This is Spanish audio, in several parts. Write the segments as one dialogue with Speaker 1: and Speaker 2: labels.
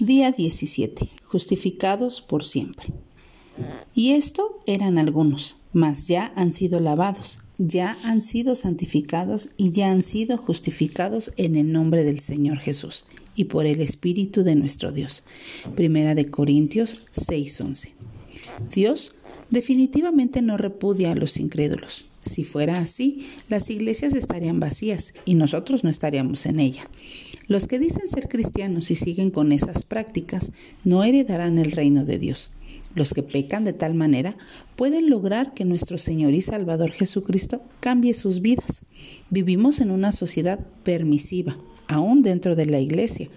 Speaker 1: Día 17. Justificados por siempre. Y esto eran algunos, mas ya han sido lavados, ya han sido santificados y ya han sido justificados en el nombre del Señor Jesús y por el Espíritu de nuestro Dios. Primera de Corintios 6:11. Dios definitivamente no repudia a los incrédulos. Si fuera así, las iglesias estarían vacías y nosotros no estaríamos en ella. Los que dicen ser cristianos y siguen con esas prácticas no heredarán el reino de Dios. Los que pecan de tal manera pueden lograr que nuestro Señor y Salvador Jesucristo cambie sus vidas. Vivimos en una sociedad permisiva, aún dentro de la iglesia,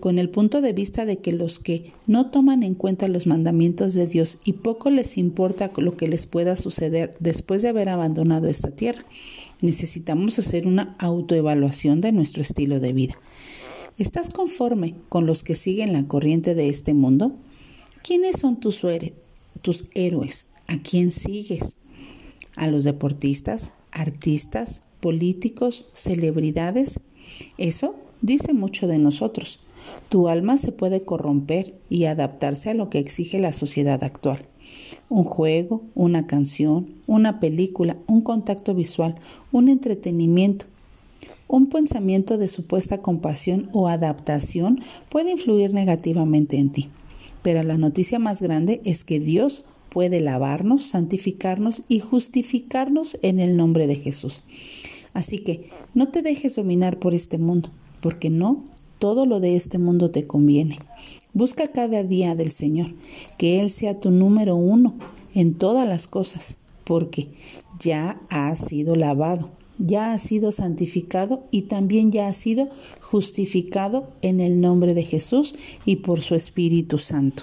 Speaker 1: con el punto de vista de que los que no toman en cuenta los mandamientos de Dios y poco les importa lo que les pueda suceder después de haber abandonado esta tierra, necesitamos hacer una autoevaluación de nuestro estilo de vida. ¿Estás conforme con los que siguen la corriente de este mundo? ¿Quiénes son tus, tus héroes? ¿A quién sigues? ¿A los deportistas, artistas, políticos, celebridades? Eso dice mucho de nosotros. Tu alma se puede corromper y adaptarse a lo que exige la sociedad actual. Un juego, una canción, una película, un contacto visual, un entretenimiento, un pensamiento de supuesta compasión o adaptación puede influir negativamente en ti, pero la noticia más grande es que Dios puede lavarnos, santificarnos y justificarnos en el nombre de Jesús. Así que no te dejes dominar por este mundo, porque no todo lo de este mundo te conviene. Busca cada día del Señor, que Él sea tu número uno en todas las cosas, porque ya has sido lavado ya ha sido santificado y también ya ha sido justificado en el nombre de Jesús y por su Espíritu Santo.